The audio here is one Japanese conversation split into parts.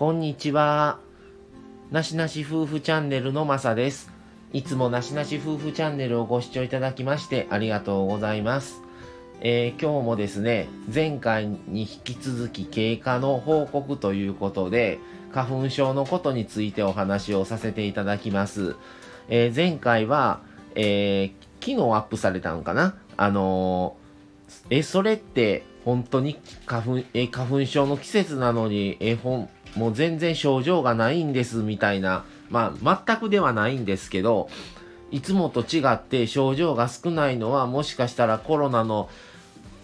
こんにちは。なしなし夫婦チャンネルのまさです。いつもなしなし夫婦チャンネルをご視聴いただきましてありがとうございます。えー、今日もですね、前回に引き続き経過の報告ということで、花粉症のことについてお話をさせていただきます。えー、前回は、えー、昨日アップされたのかな？あのえ、それって本当に花粉、え、花粉症の季節なのに、え、ほん、もう全然症状がないんですみたいな、まあ、全くではないんですけど、いつもと違って症状が少ないのは、もしかしたらコロナの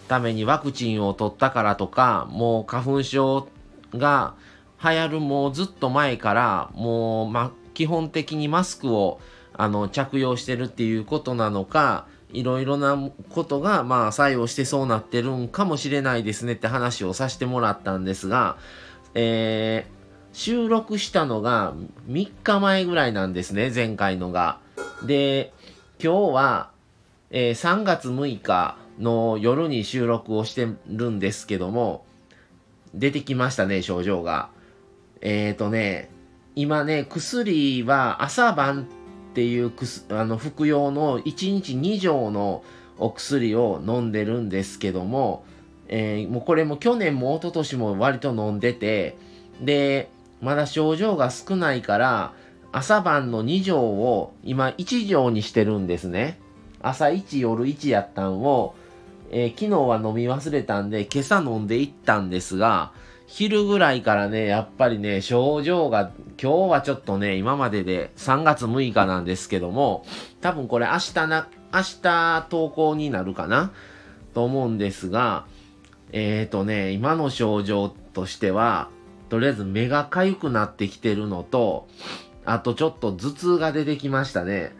ためにワクチンを取ったからとか、もう花粉症が流行るもうずっと前から、もう、ま、基本的にマスクをあの着用してるっていうことなのか、いろいろなことが、まあ、作用してそうなってるんかもしれないですねって話をさせてもらったんですが、えー、収録したのが3日前ぐらいなんですね、前回のが。で、今日は、えー、3月6日の夜に収録をしてるんですけども、出てきましたね、症状が。えっ、ー、とね、今ね、薬は朝晩っていうあの服用の1日2錠のお薬を飲んでるんですけども、えー、もうこれも去年も一昨年も割と飲んでて、で、まだ症状が少ないから、朝晩の2錠を今1錠にしてるんですね。朝1、夜1やったんを、えー、昨日は飲み忘れたんで、今朝飲んでいったんですが、昼ぐらいからね、やっぱりね、症状が、今日はちょっとね、今までで3月6日なんですけども、多分これ明日な、明日投稿になるかな？と思うんですが、えっ、ー、とね、今の症状としては、とりあえず目が痒くなってきてるのと、あとちょっと頭痛が出てきましたね。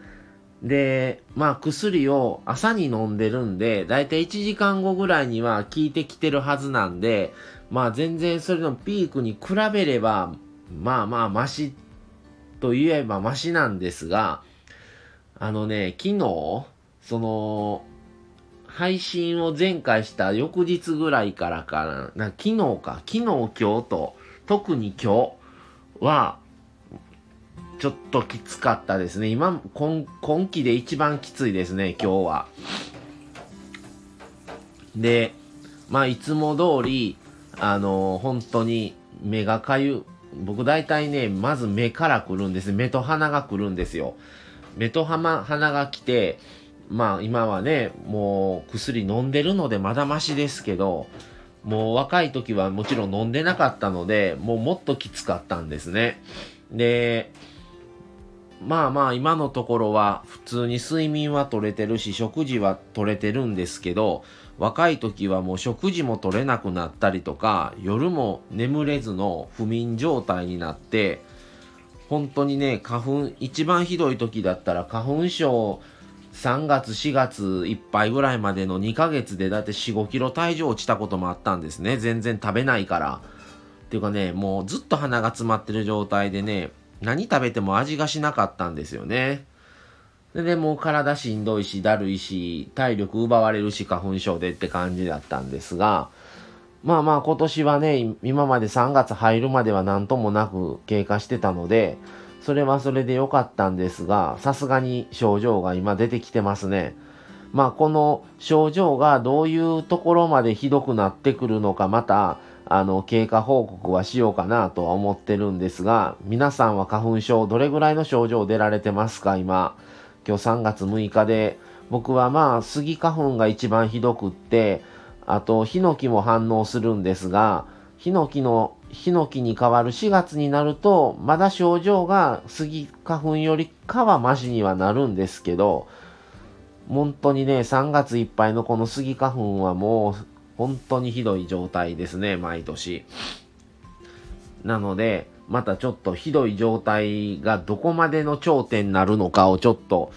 で、まあ薬を朝に飲んでるんで、だいたい1時間後ぐらいには効いてきてるはずなんで、まあ全然それのピークに比べれば、まあまあマシと言えばマシなんですが、あのね、昨日、その、配信を前回した翌日ぐらいからかな、な昨日か、昨日今日と、特に今日は、ちょっときつかったですね。今、今今期で一番きついですね、今日は。で、まあ、いつも通り、あの、本当に目がかゆ、僕大体ね、まず目から来るんです。目と鼻が来るんですよ。目と鼻が来て、まあ今はね、もう薬飲んでるのでまだましですけど、もう若い時はもちろん飲んでなかったので、もうもっときつかったんですね。で、まあまあ今のところは普通に睡眠は取れてるし食事は取れてるんですけど若い時はもう食事も取れなくなったりとか夜も眠れずの不眠状態になって本当にね花粉一番ひどい時だったら花粉症3月4月いっぱいぐらいまでの2ヶ月でだって4 5キロ体重落ちたこともあったんですね全然食べないからっていうかねもうずっと鼻が詰まってる状態でね何食べても味がしなかったんですよね。で、でも体しんどいし、だるいし、体力奪われるし、花粉症でって感じだったんですが、まあまあ今年はね、今まで3月入るまでは何ともなく経過してたので、それはそれで良かったんですが、さすがに症状が今出てきてますね。まあこの症状がどういうところまでひどくなってくるのか、またあの、経過報告はしようかなとは思ってるんですが、皆さんは花粉症どれぐらいの症状出られてますか今。今日3月6日で、僕はまあ、スギ花粉が一番ひどくって、あと、ヒノキも反応するんですが、ヒノキの、ヒノキに変わる4月になると、まだ症状がスギ花粉よりかはマシにはなるんですけど、本当にね、3月いっぱいのこのスギ花粉はもう本当にひどい状態ですね、毎年。なので、またちょっとひどい状態がどこまでの頂点になるのかをちょっと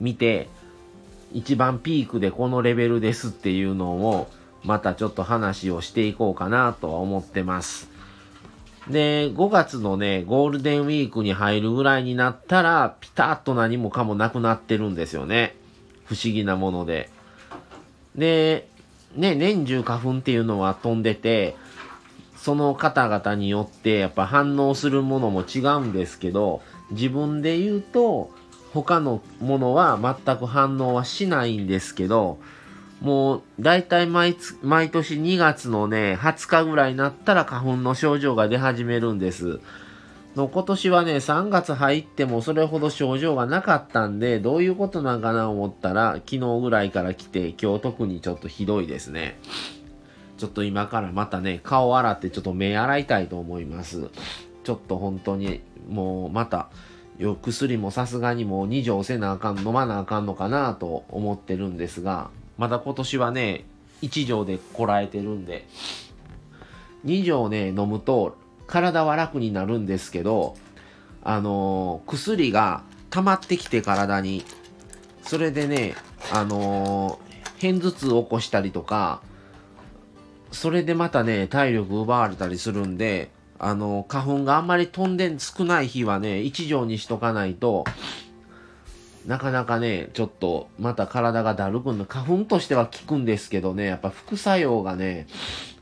見て、一番ピークでこのレベルですっていうのを、またちょっと話をしていこうかなとは思ってます。で、5月のね、ゴールデンウィークに入るぐらいになったら、ピタッと何もかもなくなってるんですよね。不思議なもので。で、ね、年中花粉っていうのは飛んでて、その方々によってやっぱ反応するものも違うんですけど自分で言うと他のものは全く反応はしないんですけどもう大体毎毎年2月のね20日ぐらいになったら花粉の症状が出始めるんです。の今年はね3月入ってもそれほど症状がなかったんでどういうことなんかな思ったら昨日ぐらいから来て今日特にちょっとひどいですね。ちょっと今からまたね顔洗ってちょっと目洗いたいと思います。ちょっと本当にもうまたよ薬もさすがにもう2錠せなあかん飲まなあかんのかなと思ってるんですがまだ今年はね1錠でこらえてるんで。2錠ね飲むと体は楽になるんですけどあのー、薬が溜まってきて体に。それでねあのー、片頭痛を起こしたりとかそれでまたね体力奪われたりするんであの、花粉があんまり飛んで少ない日はね、1錠にしとかないと、なかなかね、ちょっと、また体がだるくんの、花粉としては効くんですけどね、やっぱ副作用がね、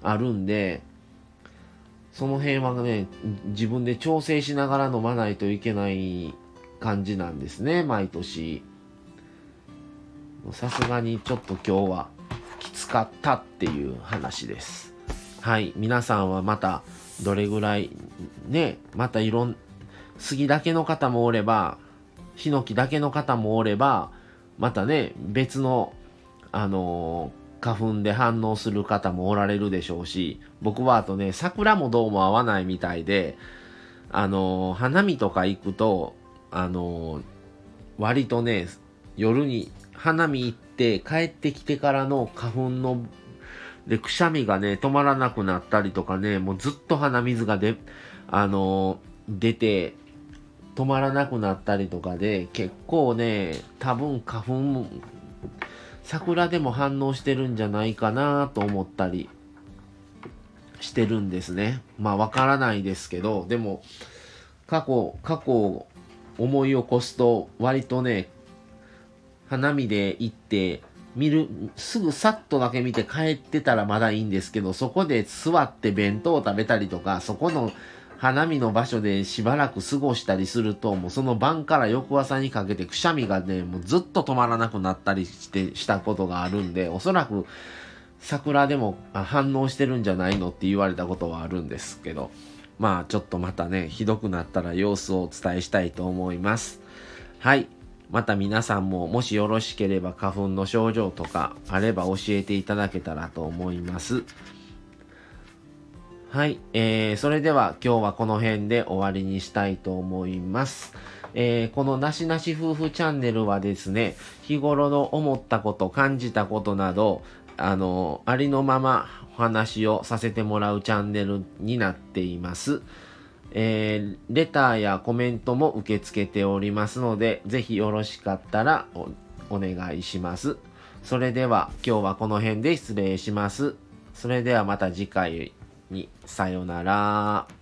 あるんで、その辺はね、自分で調整しながら飲まないといけない感じなんですね、毎年。さすがにちょっと今日はきつかったっていう話です。はい、皆さんはまた、どれぐらいねまたいろん杉だけの方もおればヒノキだけの方もおればまたね別のあのー、花粉で反応する方もおられるでしょうし僕はあとね桜もどうも合わないみたいであのー、花見とか行くとあのー、割とね夜に花見行って帰ってきてからの花粉ので、くしゃみがね、止まらなくなったりとかね、もうずっと鼻水が出、あのー、出て、止まらなくなったりとかで、結構ね、多分花粉、桜でも反応してるんじゃないかなと思ったりしてるんですね。まあわからないですけど、でも、過去、過去を思い起こすと、割とね、花見で行って、見る、すぐさっとだけ見て帰ってたらまだいいんですけど、そこで座って弁当を食べたりとか、そこの花見の場所でしばらく過ごしたりすると、もうその晩から翌朝にかけてくしゃみがね、もうずっと止まらなくなったりして、したことがあるんで、おそらく桜でも反応してるんじゃないのって言われたことはあるんですけど、まあちょっとまたね、ひどくなったら様子をお伝えしたいと思います。はい。また皆さんももしよろしければ花粉の症状とかあれば教えていただけたらと思います。はい、えー、それでは今日はこの辺で終わりにしたいと思います。えー、このなしなし夫婦チャンネルはですね、日頃の思ったこと、感じたことなど、あの、ありのままお話をさせてもらうチャンネルになっています。えー、レターやコメントも受け付けておりますので、ぜひよろしかったらお願いします。それでは今日はこの辺で失礼します。それではまた次回にさよなら。